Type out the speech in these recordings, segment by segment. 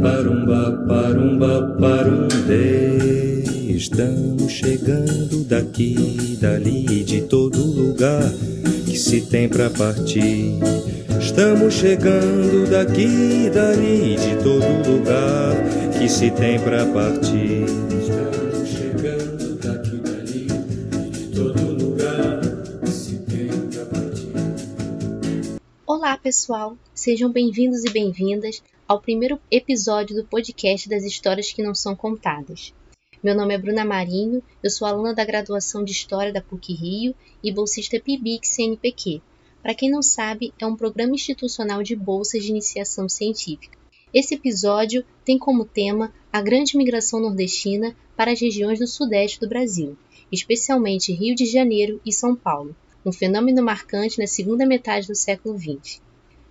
parumba, parumba, parumde. Estamos chegando daqui, dali, de todo lugar que se tem pra partir. Estamos chegando daqui, dali, de todo lugar que se tem pra partir. Estamos chegando daqui, dali, de todo lugar que se tem pra partir. Olá, pessoal! Sejam bem-vindos e bem-vindas ao primeiro episódio do podcast das histórias que não são contadas. Meu nome é Bruna Marinho, eu sou aluna da graduação de História da PUC Rio e bolsista PIBIC CNPq. Para quem não sabe, é um programa institucional de bolsas de iniciação científica. Esse episódio tem como tema a grande migração nordestina para as regiões do sudeste do Brasil, especialmente Rio de Janeiro e São Paulo, um fenômeno marcante na segunda metade do século XX.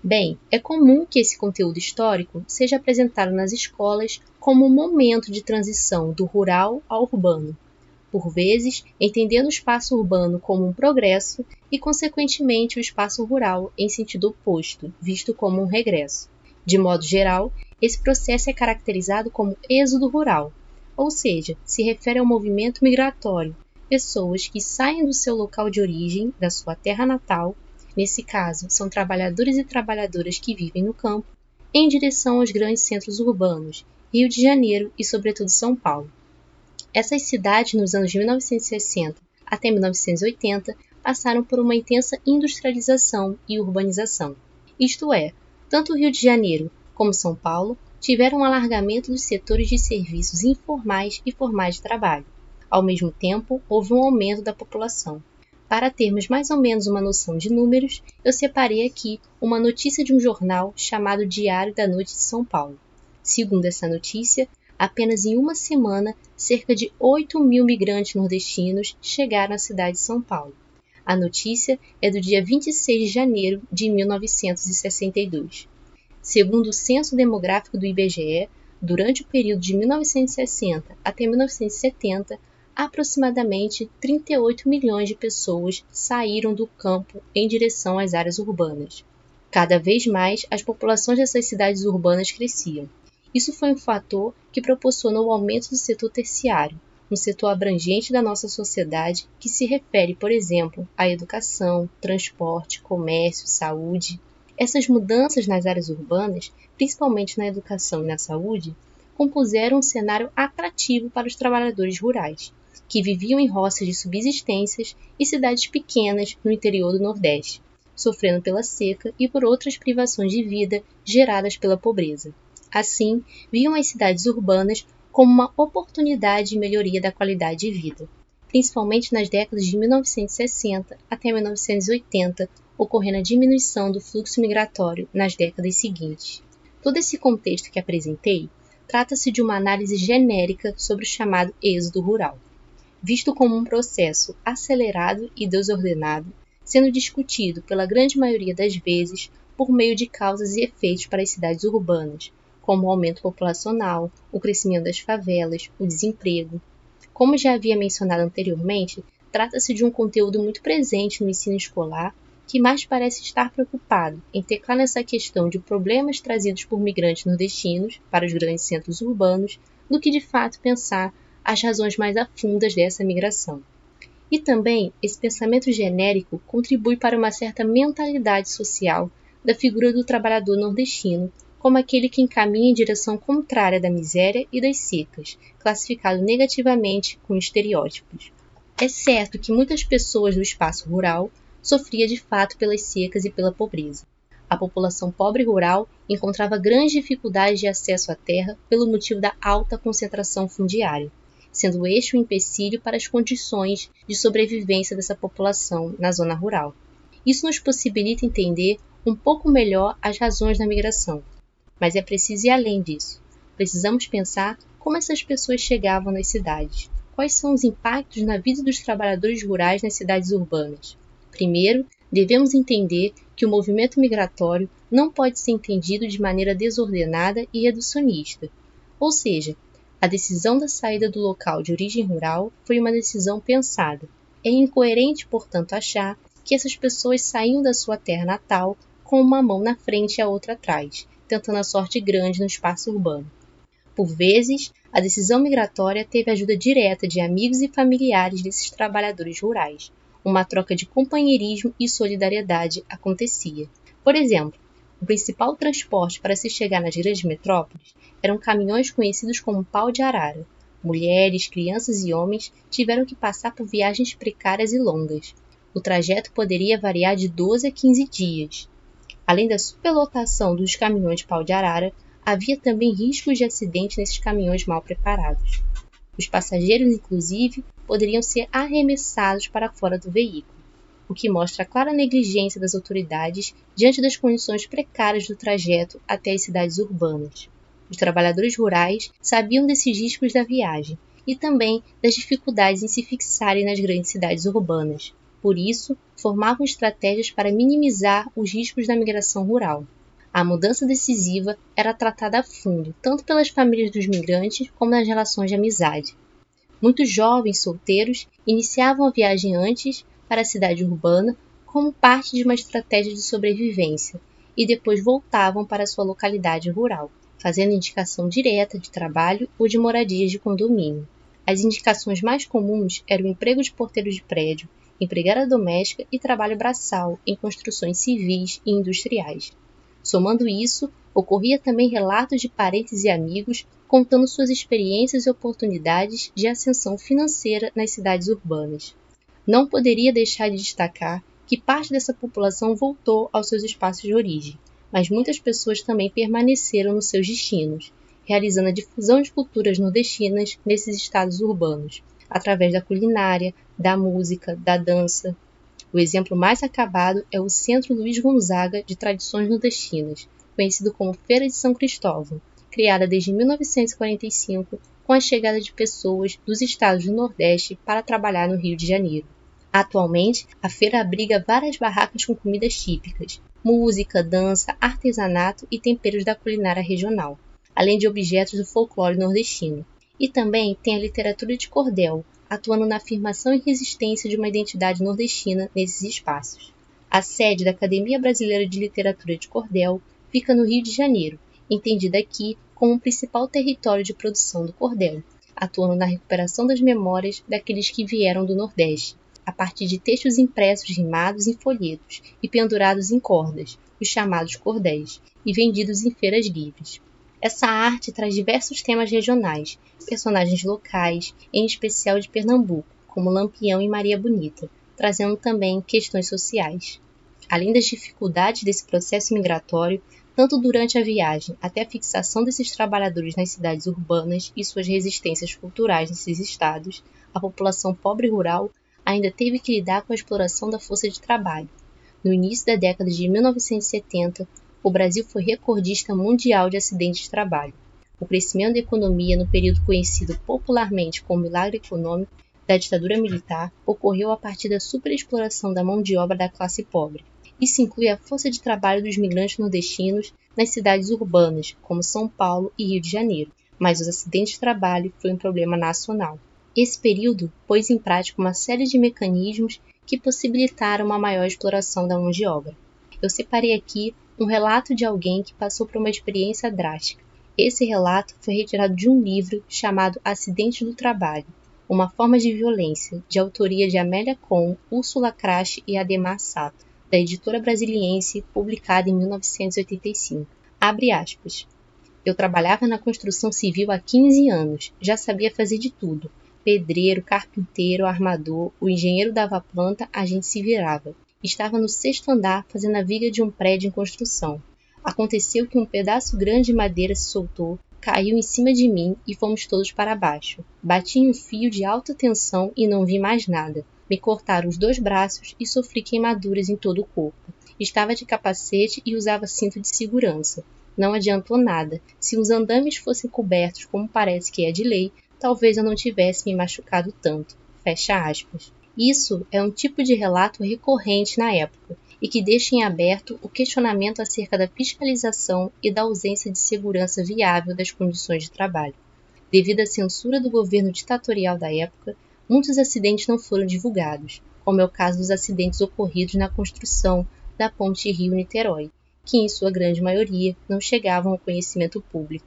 Bem, é comum que esse conteúdo histórico seja apresentado nas escolas como um momento de transição do rural ao urbano, por vezes entendendo o espaço urbano como um progresso e, consequentemente, o espaço rural em sentido oposto, visto como um regresso. De modo geral, esse processo é caracterizado como êxodo rural, ou seja, se refere ao movimento migratório, pessoas que saem do seu local de origem, da sua terra natal, nesse caso, são trabalhadores e trabalhadoras que vivem no campo, em direção aos grandes centros urbanos, Rio de Janeiro e, sobretudo, São Paulo. Essas cidades, nos anos de 1960 até 1980, passaram por uma intensa industrialização e urbanização. Isto é, tanto o Rio de Janeiro como São Paulo tiveram um alargamento dos setores de serviços informais e formais de trabalho. Ao mesmo tempo, houve um aumento da população. Para termos mais ou menos uma noção de números, eu separei aqui uma notícia de um jornal chamado Diário da Noite de São Paulo. Segundo essa notícia, apenas em uma semana, cerca de 8 mil migrantes nordestinos chegaram à cidade de São Paulo. A notícia é do dia 26 de janeiro de 1962. Segundo o Censo Demográfico do IBGE, durante o período de 1960 até 1970, aproximadamente 38 milhões de pessoas saíram do campo em direção às áreas urbanas. Cada vez mais, as populações dessas cidades urbanas cresciam. Isso foi um fator que proporcionou o aumento do setor terciário, um setor abrangente da nossa sociedade que se refere, por exemplo, à educação, transporte, comércio, saúde. Essas mudanças nas áreas urbanas, principalmente na educação e na saúde, compuseram um cenário atrativo para os trabalhadores rurais que viviam em roças de subsistências e cidades pequenas no interior do Nordeste, sofrendo pela seca e por outras privações de vida geradas pela pobreza. Assim, viam as cidades urbanas como uma oportunidade de melhoria da qualidade de vida, principalmente nas décadas de 1960 até 1980, ocorrendo a diminuição do fluxo migratório nas décadas seguintes. Todo esse contexto que apresentei trata-se de uma análise genérica sobre o chamado êxodo rural visto como um processo acelerado e desordenado, sendo discutido pela grande maioria das vezes por meio de causas e efeitos para as cidades urbanas, como o aumento populacional, o crescimento das favelas, o desemprego. Como já havia mencionado anteriormente, trata-se de um conteúdo muito presente no ensino escolar que mais parece estar preocupado em teclar nessa questão de problemas trazidos por migrantes nordestinos para os grandes centros urbanos do que de fato pensar as razões mais afundas dessa migração. E também esse pensamento genérico contribui para uma certa mentalidade social da figura do trabalhador nordestino como aquele que encaminha em direção contrária da miséria e das secas, classificado negativamente com estereótipos. É certo que muitas pessoas do espaço rural sofria de fato pelas secas e pela pobreza. A população pobre rural encontrava grandes dificuldades de acesso à terra pelo motivo da alta concentração fundiária sendo este um empecilho para as condições de sobrevivência dessa população na zona rural. Isso nos possibilita entender um pouco melhor as razões da migração. Mas é preciso ir além disso. Precisamos pensar como essas pessoas chegavam nas cidades. Quais são os impactos na vida dos trabalhadores rurais nas cidades urbanas? Primeiro, devemos entender que o movimento migratório não pode ser entendido de maneira desordenada e reducionista, ou seja, a decisão da saída do local de origem rural foi uma decisão pensada. É incoerente, portanto, achar que essas pessoas saíam da sua terra natal com uma mão na frente e a outra atrás, tentando a sorte grande no espaço urbano. Por vezes, a decisão migratória teve ajuda direta de amigos e familiares desses trabalhadores rurais. Uma troca de companheirismo e solidariedade acontecia. Por exemplo, o principal transporte para se chegar nas grandes metrópoles eram caminhões conhecidos como pau de arara. Mulheres, crianças e homens tiveram que passar por viagens precárias e longas. O trajeto poderia variar de 12 a 15 dias. Além da superlotação dos caminhões pau de arara, havia também riscos de acidente nesses caminhões mal preparados. Os passageiros, inclusive, poderiam ser arremessados para fora do veículo, o que mostra a clara negligência das autoridades diante das condições precárias do trajeto até as cidades urbanas. Os trabalhadores rurais sabiam desses riscos da viagem e também das dificuldades em se fixarem nas grandes cidades urbanas. Por isso, formavam estratégias para minimizar os riscos da migração rural. A mudança decisiva era tratada a fundo, tanto pelas famílias dos migrantes como nas relações de amizade. Muitos jovens solteiros iniciavam a viagem antes para a cidade urbana como parte de uma estratégia de sobrevivência e depois voltavam para sua localidade rural, fazendo indicação direta de trabalho ou de moradias de condomínio. As indicações mais comuns eram emprego de porteiro de prédio, empregada doméstica e trabalho braçal em construções civis e industriais. Somando isso, ocorria também relatos de parentes e amigos contando suas experiências e oportunidades de ascensão financeira nas cidades urbanas. Não poderia deixar de destacar que parte dessa população voltou aos seus espaços de origem, mas muitas pessoas também permaneceram nos seus destinos, realizando a difusão de culturas nordestinas nesses estados urbanos, através da culinária, da música, da dança, o exemplo mais acabado é o Centro Luiz Gonzaga de Tradições Nordestinas, conhecido como Feira de São Cristóvão, criada desde 1945 com a chegada de pessoas dos estados do Nordeste para trabalhar no Rio de Janeiro. Atualmente, a feira abriga várias barracas com comidas típicas, música, dança, artesanato e temperos da culinária regional, além de objetos do folclore nordestino. E também tem a literatura de cordel, atuando na afirmação e resistência de uma identidade nordestina nesses espaços. A sede da Academia Brasileira de Literatura de Cordel fica no Rio de Janeiro, entendida aqui como o principal território de produção do cordel, atuando na recuperação das memórias daqueles que vieram do Nordeste, a partir de textos impressos rimados em folhetos e pendurados em cordas, os chamados cordéis, e vendidos em feiras livres. Essa arte traz diversos temas regionais, personagens locais, em especial de Pernambuco, como Lampião e Maria Bonita, trazendo também questões sociais. Além das dificuldades desse processo migratório, tanto durante a viagem até a fixação desses trabalhadores nas cidades urbanas e suas resistências culturais nesses estados, a população pobre rural ainda teve que lidar com a exploração da força de trabalho. No início da década de 1970, o Brasil foi recordista mundial de acidentes de trabalho. O crescimento da economia no período conhecido popularmente como milagre econômico da ditadura militar ocorreu a partir da superexploração da mão de obra da classe pobre. Isso inclui a força de trabalho dos migrantes nordestinos nas cidades urbanas, como São Paulo e Rio de Janeiro, mas os acidentes de trabalho foi um problema nacional. Esse período pôs em prática uma série de mecanismos que possibilitaram uma maior exploração da mão de obra. Eu separei aqui um relato de alguém que passou por uma experiência drástica. Esse relato foi retirado de um livro chamado Acidente do Trabalho, uma forma de violência, de autoria de Amélia Kohn, Úrsula Crash e Ademar Sato, da editora brasiliense, publicada em 1985. Abre aspas. Eu trabalhava na construção civil há 15 anos, já sabia fazer de tudo. Pedreiro, carpinteiro, armador, o engenheiro dava planta, a gente se virava. Estava no sexto andar fazendo a viga de um prédio em construção. Aconteceu que um pedaço grande de madeira se soltou, caiu em cima de mim e fomos todos para baixo. Bati em um fio de alta tensão e não vi mais nada. Me cortaram os dois braços e sofri queimaduras em todo o corpo. Estava de capacete e usava cinto de segurança. Não adiantou nada. Se os andames fossem cobertos como parece que é de lei, talvez eu não tivesse me machucado tanto. Fecha aspas. Isso é um tipo de relato recorrente na época e que deixa em aberto o questionamento acerca da fiscalização e da ausência de segurança viável das condições de trabalho. Devido à censura do governo ditatorial da época, muitos acidentes não foram divulgados, como é o caso dos acidentes ocorridos na construção da ponte Rio-Niterói, que, em sua grande maioria, não chegavam ao conhecimento público.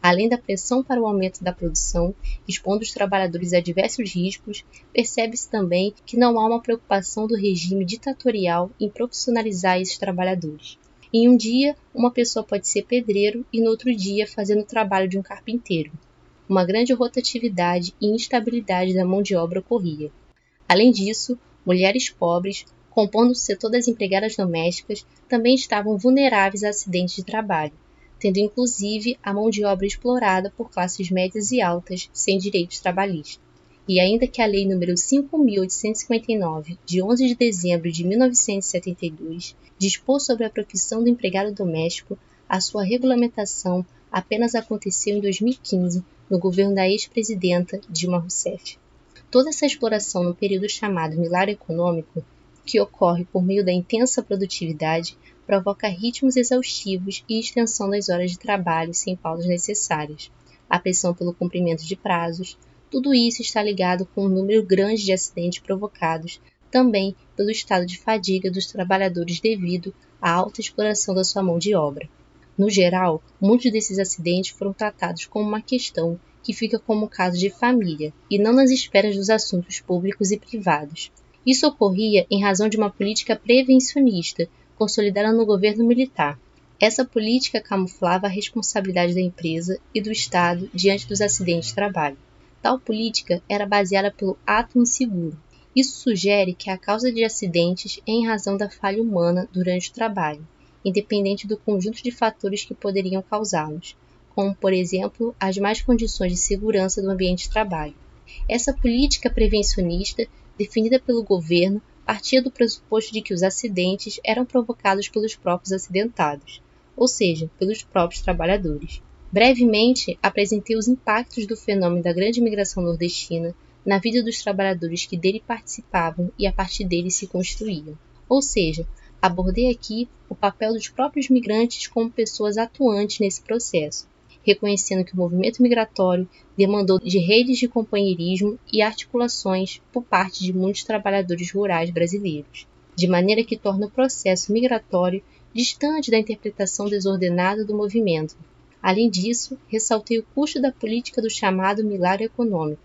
Além da pressão para o aumento da produção, expondo os trabalhadores a diversos riscos, percebe-se também que não há uma preocupação do regime ditatorial em profissionalizar esses trabalhadores. Em um dia, uma pessoa pode ser pedreiro e no outro dia fazendo o trabalho de um carpinteiro. Uma grande rotatividade e instabilidade da mão de obra ocorria. Além disso, mulheres pobres, compondo o setor das empregadas domésticas, também estavam vulneráveis a acidentes de trabalho tendo inclusive a mão de obra explorada por classes médias e altas sem direitos trabalhistas. E ainda que a Lei nº 5.859, de 11 de dezembro de 1972, dispôs sobre a profissão do empregado doméstico, a sua regulamentação apenas aconteceu em 2015, no governo da ex-presidenta Dilma Rousseff. Toda essa exploração no período chamado milagre econômico, que ocorre por meio da intensa produtividade, provoca ritmos exaustivos e extensão das horas de trabalho sem pausas necessárias, a pressão pelo cumprimento de prazos, tudo isso está ligado com um número grande de acidentes provocados também pelo estado de fadiga dos trabalhadores devido à alta exploração da sua mão de obra. No geral, muitos desses acidentes foram tratados como uma questão que fica como caso de família e não nas esferas dos assuntos públicos e privados. Isso ocorria em razão de uma política prevencionista consolidada no governo militar. Essa política camuflava a responsabilidade da empresa e do Estado diante dos acidentes de trabalho. Tal política era baseada pelo ato inseguro. Isso sugere que a causa de acidentes é em razão da falha humana durante o trabalho, independente do conjunto de fatores que poderiam causá-los, como, por exemplo, as más condições de segurança do ambiente de trabalho. Essa política prevencionista, definida pelo governo, partia do pressuposto de que os acidentes eram provocados pelos próprios acidentados, ou seja, pelos próprios trabalhadores. Brevemente, apresentei os impactos do fenômeno da grande migração nordestina na vida dos trabalhadores que dele participavam e a partir dele se construíam. Ou seja, abordei aqui o papel dos próprios migrantes como pessoas atuantes nesse processo, reconhecendo que o movimento migratório demandou de redes de companheirismo e articulações por parte de muitos trabalhadores rurais brasileiros, de maneira que torna o processo migratório distante da interpretação desordenada do movimento. Além disso, ressaltei o custo da política do chamado milagre econômico,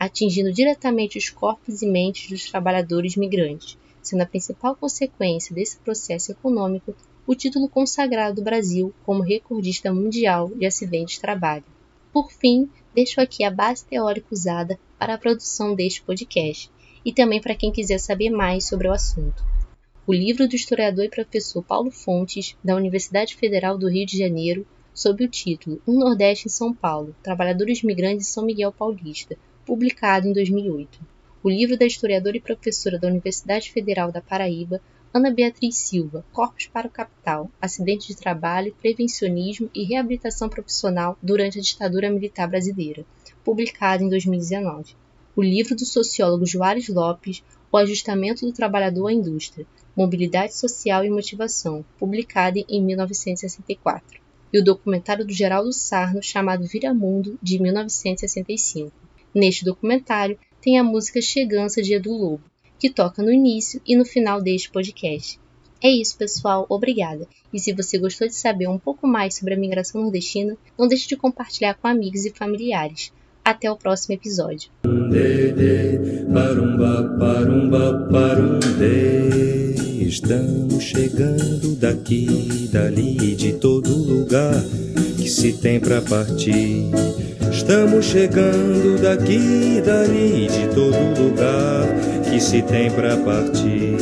atingindo diretamente os corpos e mentes dos trabalhadores migrantes, sendo a principal consequência desse processo econômico o título consagrado do Brasil como recordista mundial de acidentes de trabalho. Por fim, deixo aqui a base teórica usada para a produção deste podcast e também para quem quiser saber mais sobre o assunto. O livro do historiador e professor Paulo Fontes, da Universidade Federal do Rio de Janeiro, sob o título Um Nordeste em São Paulo, Trabalhadores Migrantes em São Miguel Paulista, publicado em 2008. O livro da historiadora e professora da Universidade Federal da Paraíba, Ana Beatriz Silva, Corpos para o Capital, Acidente de Trabalho, Prevencionismo e Reabilitação Profissional durante a Ditadura Militar Brasileira, publicado em 2019. O livro do sociólogo Juarez Lopes, O Ajustamento do Trabalhador à Indústria, Mobilidade Social e Motivação, publicado em 1964. E o documentário do Geraldo Sarno chamado Viramundo, de 1965. Neste documentário tem a música Chegança de Edu Lobo, que toca no início e no final deste podcast. É isso, pessoal. Obrigada. E se você gostou de saber um pouco mais sobre a migração nordestina, não deixe de compartilhar com amigos e familiares. Até o próximo episódio. Estamos chegando daqui, dali, de todo lugar que se tem para partir. Estamos chegando daqui, dali, de todo lugar que se tem para partir.